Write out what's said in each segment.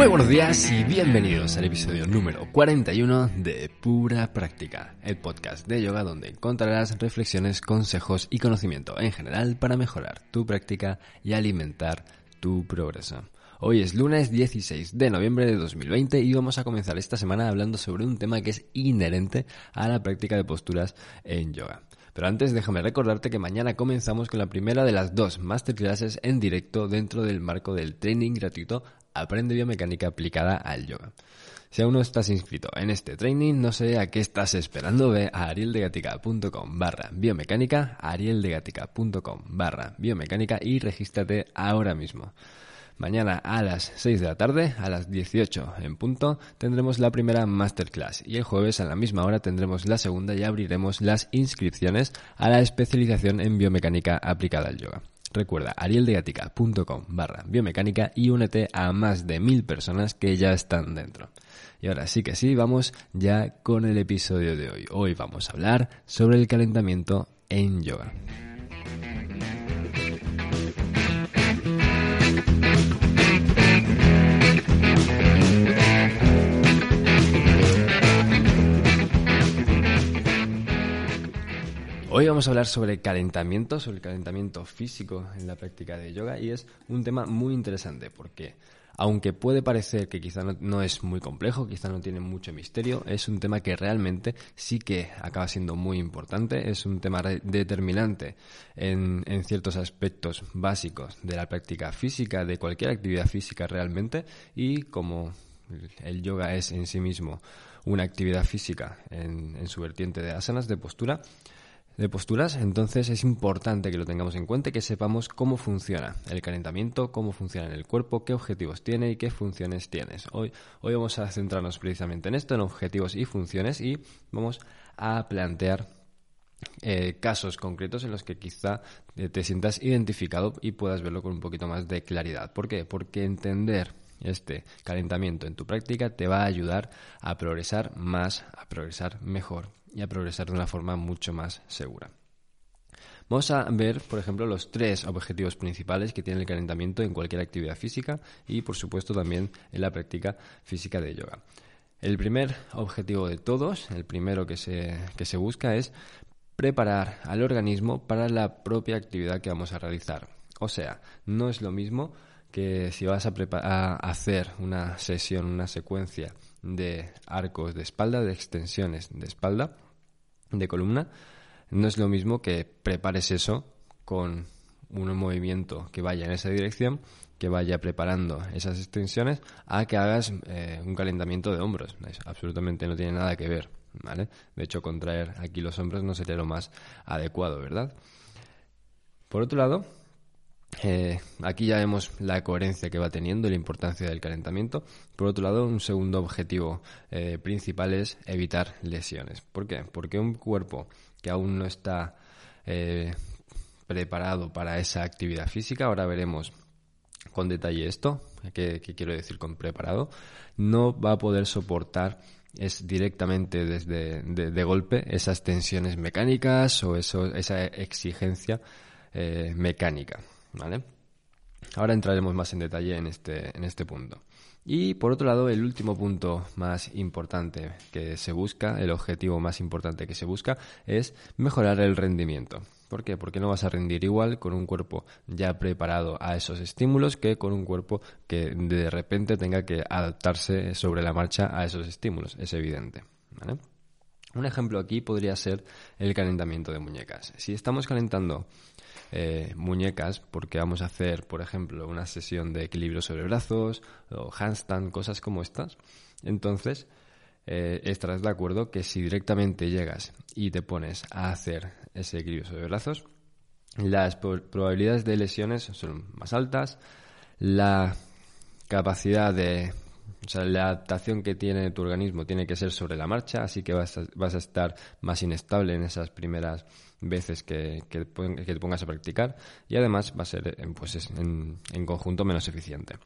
Muy buenos días y bienvenidos al episodio número 41 de Pura Práctica, el podcast de yoga donde encontrarás reflexiones, consejos y conocimiento en general para mejorar tu práctica y alimentar tu progreso. Hoy es lunes 16 de noviembre de 2020 y vamos a comenzar esta semana hablando sobre un tema que es inherente a la práctica de posturas en yoga. Pero antes déjame recordarte que mañana comenzamos con la primera de las dos masterclasses en directo dentro del marco del training gratuito Aprende biomecánica aplicada al yoga. Si aún no estás inscrito en este training, no sé a qué estás esperando, ve a arieldegatica.com barra biomecánica, arieldegatica.com barra biomecánica y regístrate ahora mismo. Mañana a las 6 de la tarde, a las 18 en punto, tendremos la primera masterclass y el jueves a la misma hora tendremos la segunda y abriremos las inscripciones a la especialización en biomecánica aplicada al yoga. Recuerda arieldegatica.com barra biomecánica y únete a más de mil personas que ya están dentro. Y ahora sí que sí, vamos ya con el episodio de hoy. Hoy vamos a hablar sobre el calentamiento en yoga. Hoy vamos a hablar sobre calentamiento, sobre el calentamiento físico en la práctica de yoga y es un tema muy interesante porque aunque puede parecer que quizá no, es muy complejo, quizá no tiene mucho misterio, es un tema que realmente sí que acaba siendo muy importante, es un tema determinante en, ciertos aspectos básicos de la práctica física, de cualquier actividad física realmente y como el yoga es en sí mismo una actividad física en su vertiente de asanas, de postura, de posturas, entonces es importante que lo tengamos en cuenta y que sepamos cómo funciona el calentamiento, cómo funciona en el cuerpo, qué objetivos tiene y qué funciones tienes. Hoy, hoy vamos a centrarnos precisamente en esto, en objetivos y funciones, y vamos a plantear eh, casos concretos en los que quizá eh, te sientas identificado y puedas verlo con un poquito más de claridad. ¿Por qué? Porque entender este calentamiento en tu práctica te va a ayudar a progresar más, a progresar mejor y a progresar de una forma mucho más segura. Vamos a ver, por ejemplo, los tres objetivos principales que tiene el calentamiento en cualquier actividad física y, por supuesto, también en la práctica física de yoga. El primer objetivo de todos, el primero que se, que se busca es preparar al organismo para la propia actividad que vamos a realizar. O sea, no es lo mismo que si vas a, a hacer una sesión, una secuencia de arcos de espalda, de extensiones de espalda, de columna, no es lo mismo que prepares eso con un movimiento que vaya en esa dirección, que vaya preparando esas extensiones, a que hagas eh, un calentamiento de hombros. absolutamente no tiene nada que ver, ¿vale? De hecho, contraer aquí los hombros no sería lo más adecuado, ¿verdad? Por otro lado, eh, aquí ya vemos la coherencia que va teniendo la importancia del calentamiento. Por otro lado, un segundo objetivo eh, principal es evitar lesiones. ¿Por qué? Porque un cuerpo que aún no está eh, preparado para esa actividad física, ahora veremos con detalle esto, qué, quiero decir con preparado, no va a poder soportar es directamente desde de, golpe esas tensiones mecánicas o eso, esa exigencia mecánica. ¿Vale? Ahora entraremos más en detalle en este, en este punto. Y por otro lado, el último punto más importante que se busca, el objetivo más importante que se busca, es mejorar el rendimiento. ¿Por qué? Porque no vas a rendir igual con un cuerpo ya preparado a esos estímulos que con un cuerpo que de repente tenga que adaptarse sobre la marcha a esos estímulos. Es evidente. Un ejemplo aquí podría ser el calentamiento de muñecas. Si estamos calentando eh, muñecas porque vamos a hacer, por ejemplo, una sesión de equilibrio sobre brazos o handstand, cosas como estas. Entonces, eh, estarás de acuerdo que si directamente llegas y te pones a hacer ese equilibrio sobre brazos, las probabilidades de lesiones son más altas, la capacidad de o sea, la adaptación que tiene tu organismo tiene que ser sobre la marcha, así que vas a, estar más inestable en esas primeras veces que, te pongas a practicar y además va a ser eh, pues, en conjunto menos eficiente.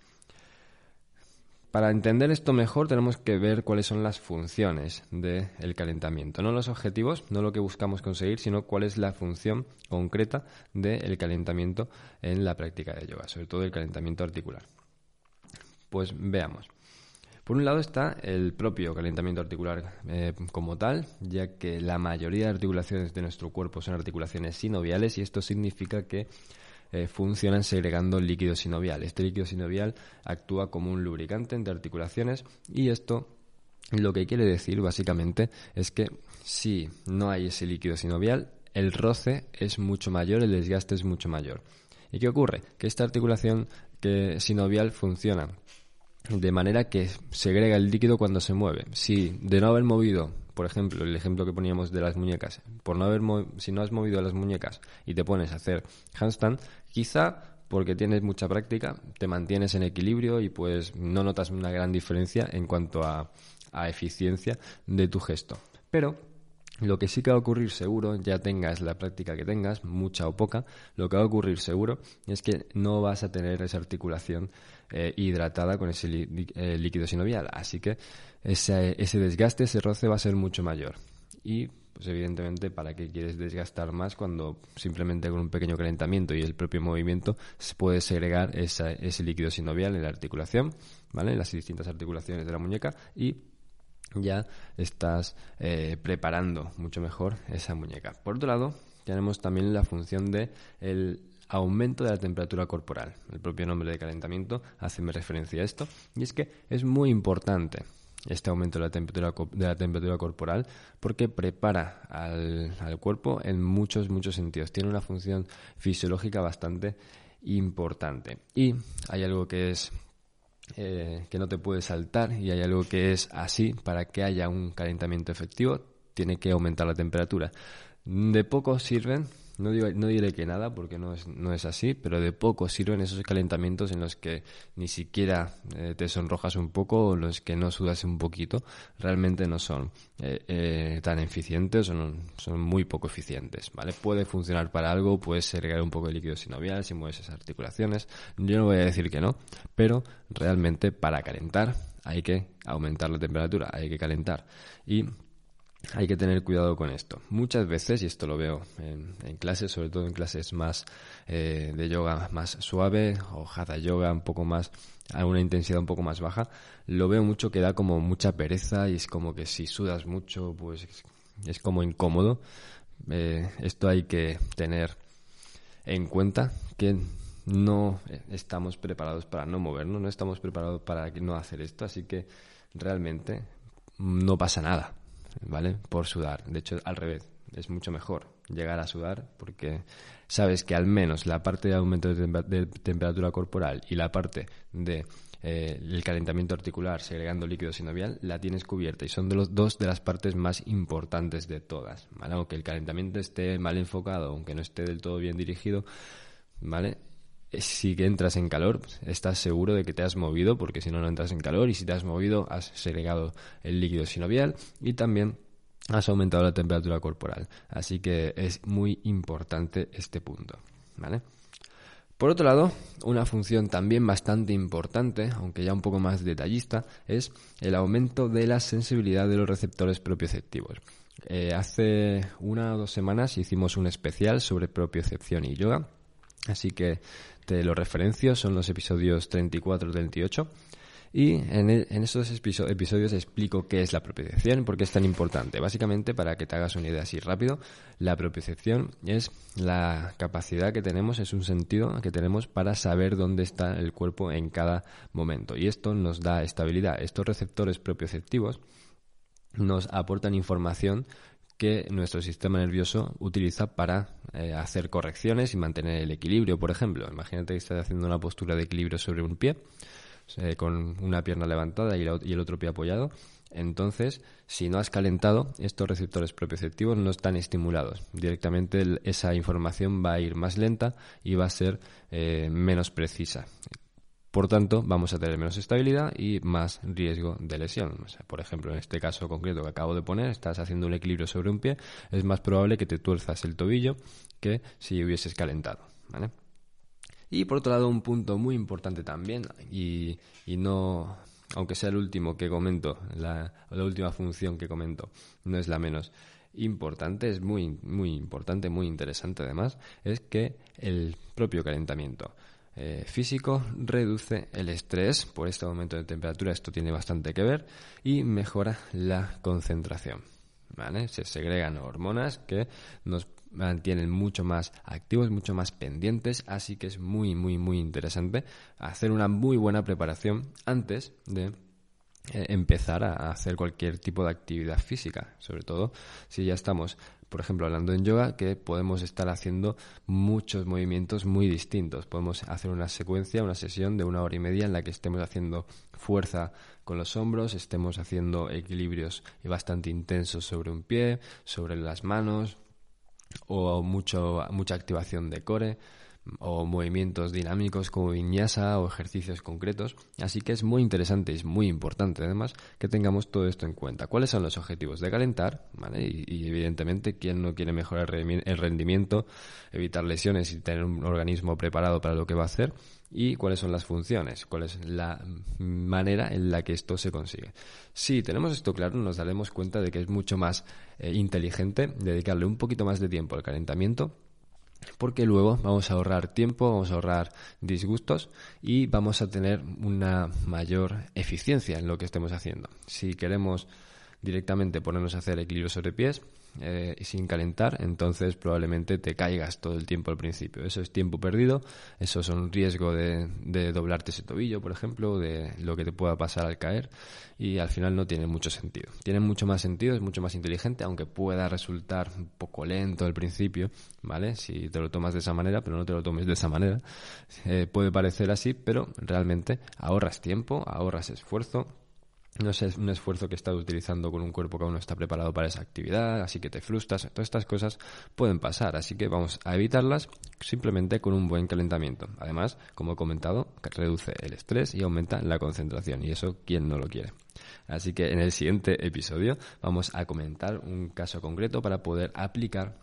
Para entender esto mejor tenemos que ver cuáles son las funciones del calentamiento, no los objetivos, no lo que buscamos conseguir, sino cuál es la función concreta del calentamiento en la práctica de yoga, sobre todo el calentamiento articular. Pues veamos. Por un lado está el propio calentamiento articular eh, como tal, ya que la mayoría de articulaciones de nuestro cuerpo son articulaciones sinoviales y esto significa que eh, funcionan segregando líquido sinovial. Este líquido sinovial actúa como un lubricante entre articulaciones y esto lo que quiere decir básicamente es que si no hay ese líquido sinovial, el roce es mucho mayor, el desgaste es mucho mayor. ¿Y qué ocurre? Que esta articulación que sinovial funciona de manera que segrega el líquido cuando se mueve. Si de no haber movido, por ejemplo, el ejemplo que poníamos de las muñecas, por no haber si no has movido las muñecas y te pones a hacer handstand, quizá porque tienes mucha práctica, te mantienes en equilibrio y pues no notas una gran diferencia en cuanto a, a eficiencia de tu gesto. Pero lo que sí que va a ocurrir seguro, ya tengas la práctica que tengas, mucha o poca, lo que va a ocurrir seguro es que no vas a tener esa articulación eh, hidratada con ese eh, líquido sinovial. Así que ese, ese desgaste, ese roce va a ser mucho mayor. Y pues evidentemente, ¿para qué quieres desgastar más cuando simplemente con un pequeño calentamiento y el propio movimiento se puede segregar ese líquido sinovial en la articulación, ¿vale? En las distintas articulaciones de la muñeca y ya estás eh, preparando mucho mejor esa muñeca. Por otro lado, tenemos también la función de el aumento de la temperatura corporal. El propio nombre de calentamiento hace referencia a esto y es que es muy importante este aumento de la temperatura, corporal porque prepara al, al cuerpo en muchos, muchos sentidos. Tiene una función fisiológica bastante importante. Y hay algo que es eh, que no te puede saltar y hay algo que es así para que haya un calentamiento efectivo, tiene que aumentar la temperatura. De poco sirven no, no diré que nada porque no es, no es así, pero de poco sirven esos calentamientos en los que ni siquiera eh, te sonrojas un poco o los que no sudas un poquito. Realmente no son eh, eh, tan eficientes o son muy poco eficientes. ¿vale? Puede funcionar para algo, puedes segregar un poco de líquido sinovial si mueves esas articulaciones. Yo no voy a decir que no, pero realmente para calentar hay que aumentar la temperatura, hay que calentar. Y hay que tener cuidado con esto. Muchas veces, y esto lo veo en, clases, sobre todo en clases más eh, de yoga más suave o hatha yoga un poco más a una intensidad un poco más baja, lo veo mucho que da como mucha pereza y es como que si sudas mucho, pues es, como incómodo. Eh, esto hay que tener en cuenta que no estamos preparados para no movernos, no estamos preparados para no hacer esto, así que realmente no pasa nada ¿vale? Por sudar. De hecho, al revés, es mucho mejor llegar a sudar porque sabes que al menos la parte de aumento de, temperatura corporal y la parte de eh, el calentamiento articular segregando líquido sinovial la tienes cubierta y son de los dos de las partes más importantes de todas, ¿vale? Aunque el calentamiento esté mal enfocado, aunque no esté del todo bien dirigido, ¿vale? Eh, si entras en calor, estás seguro de que te has movido, porque si no, no entras en calor, y si te has movido, has segregado el líquido sinovial y también has aumentado la temperatura corporal. Así que es muy importante este punto. ¿vale? Por otro lado, una función también bastante importante, aunque ya un poco más detallista, es el aumento de la sensibilidad de los receptores propioceptivos. Eh, hace una o dos semanas hicimos un especial sobre propiocepción y yoga, así que te lo referencio, son los episodios 34 y 38. Y en, e, en esos episodios explico qué es la propiocepción por qué es tan importante. Básicamente, para que te hagas una idea así rápido, la propiocepción es la capacidad que tenemos, es un sentido que tenemos para saber dónde está el cuerpo en cada momento. Y esto nos da estabilidad. Estos receptores propioceptivos nos aportan información que nuestro sistema nervioso utiliza para eh, hacer correcciones y mantener el equilibrio, por ejemplo. Imagínate que estás haciendo una postura de equilibrio sobre un pie, eh, con una pierna levantada y, el otro pie apoyado. Entonces, si no has calentado, estos receptores propioceptivos no están estimulados. Directamente esa información va a ir más lenta y va a ser eh, menos precisa. Por tanto, vamos a tener menos estabilidad y más riesgo de lesión. por ejemplo, en este caso concreto que acabo de poner, estás haciendo un equilibrio sobre un pie, es más probable que te tuerzas el tobillo que si hubieses calentado. Y por otro lado, un punto muy importante también, y, no, aunque sea el último que comento, la, la última función que comento, no es la menos importante, es muy, muy importante, muy interesante además, es que el propio calentamiento eh, físico reduce el estrés por este aumento de temperatura, esto tiene bastante que ver, y mejora la concentración. Se segregan hormonas que nos mantienen mucho más activos, mucho más pendientes, así que es muy, muy, muy interesante hacer una muy buena preparación antes de eh, empezar a hacer cualquier tipo de actividad física, sobre todo si ya estamos por ejemplo, hablando en yoga, que podemos estar haciendo muchos movimientos muy distintos. Podemos hacer una secuencia, una sesión de una hora y media en la que estemos haciendo fuerza con los hombros, estemos haciendo equilibrios bastante intensos sobre un pie, sobre las manos, o mucho, mucha activación de core o movimientos dinámicos como viñasa o ejercicios concretos. Así que es muy interesante y es muy importante además que tengamos todo esto en cuenta. ¿Cuáles son los objetivos de calentar? Y, evidentemente, ¿quién no quiere mejorar el rendimiento, evitar lesiones y tener un organismo preparado para lo que va a hacer? y cuáles son las funciones, cuál es la manera en la que esto se consigue. Si tenemos esto claro, nos daremos cuenta de que es mucho más eh, inteligente dedicarle un poquito más de tiempo al calentamiento porque luego vamos a ahorrar tiempo, vamos a ahorrar disgustos y vamos a tener una mayor eficiencia en lo que estemos haciendo. Si queremos directamente ponernos a hacer equilibrio sobre pies, eh, sin calentar, entonces probablemente te caigas todo el tiempo al principio. Eso es tiempo perdido, eso es un riesgo de, de doblarte ese tobillo, por ejemplo, de lo que te pueda pasar al caer y al final no tiene mucho sentido. Tiene mucho más sentido, es mucho más inteligente, aunque pueda resultar un poco lento al principio, ¿vale? Si te lo tomas de esa manera, pero no te lo tomes de esa manera. Eh, puede parecer así, pero realmente ahorras tiempo, ahorras esfuerzo, no es un esfuerzo que estás utilizando con un cuerpo que aún no está preparado para esa actividad, así que te frustras. Todas estas cosas pueden pasar, así que vamos a evitarlas simplemente con un buen calentamiento. Además, como he comentado, reduce el estrés y aumenta la concentración, y eso, ¿quién no lo quiere? Así que en el siguiente episodio vamos a comentar un caso concreto para poder aplicar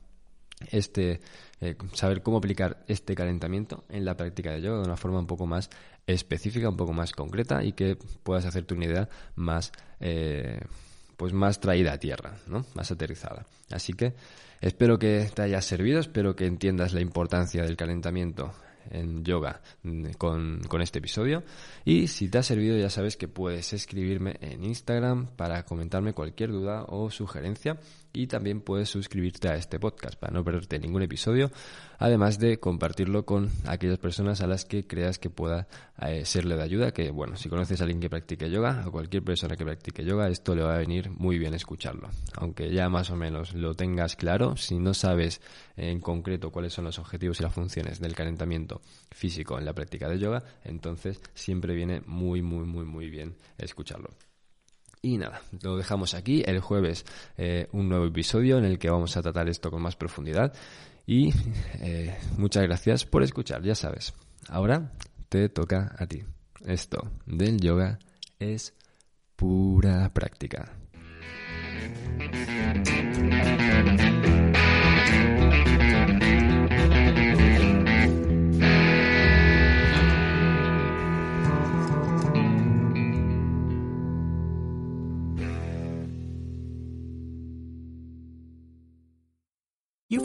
este eh, saber cómo aplicar este calentamiento en la práctica de yoga de una forma un poco más específica, un poco más concreta y que puedas hacerte una idea más eh, pues más traída a tierra, ¿no? Más aterrizada. Así que espero que te haya servido, espero que entiendas la importancia del calentamiento en yoga mm, con, con, este episodio. Y si te ha servido, ya sabes que puedes escribirme en Instagram para comentarme cualquier duda o sugerencia. Y también puedes suscribirte a este podcast para no perderte ningún episodio, además de compartirlo con aquellas personas a las que creas que pueda eh, serle de ayuda. Que bueno, si conoces a alguien que practique yoga, a cualquier persona que practique yoga, esto le va a venir muy bien escucharlo. Aunque ya más o menos lo tengas claro, si no sabes en concreto cuáles son los objetivos y las funciones del calentamiento físico en la práctica de yoga, entonces siempre viene muy, muy, muy, muy bien escucharlo. Y nada, lo dejamos aquí. El jueves eh, un nuevo episodio en el que vamos a tratar esto con más profundidad. Y eh, muchas gracias por escuchar, ya sabes. Ahora te toca a ti. Esto del yoga es pura práctica.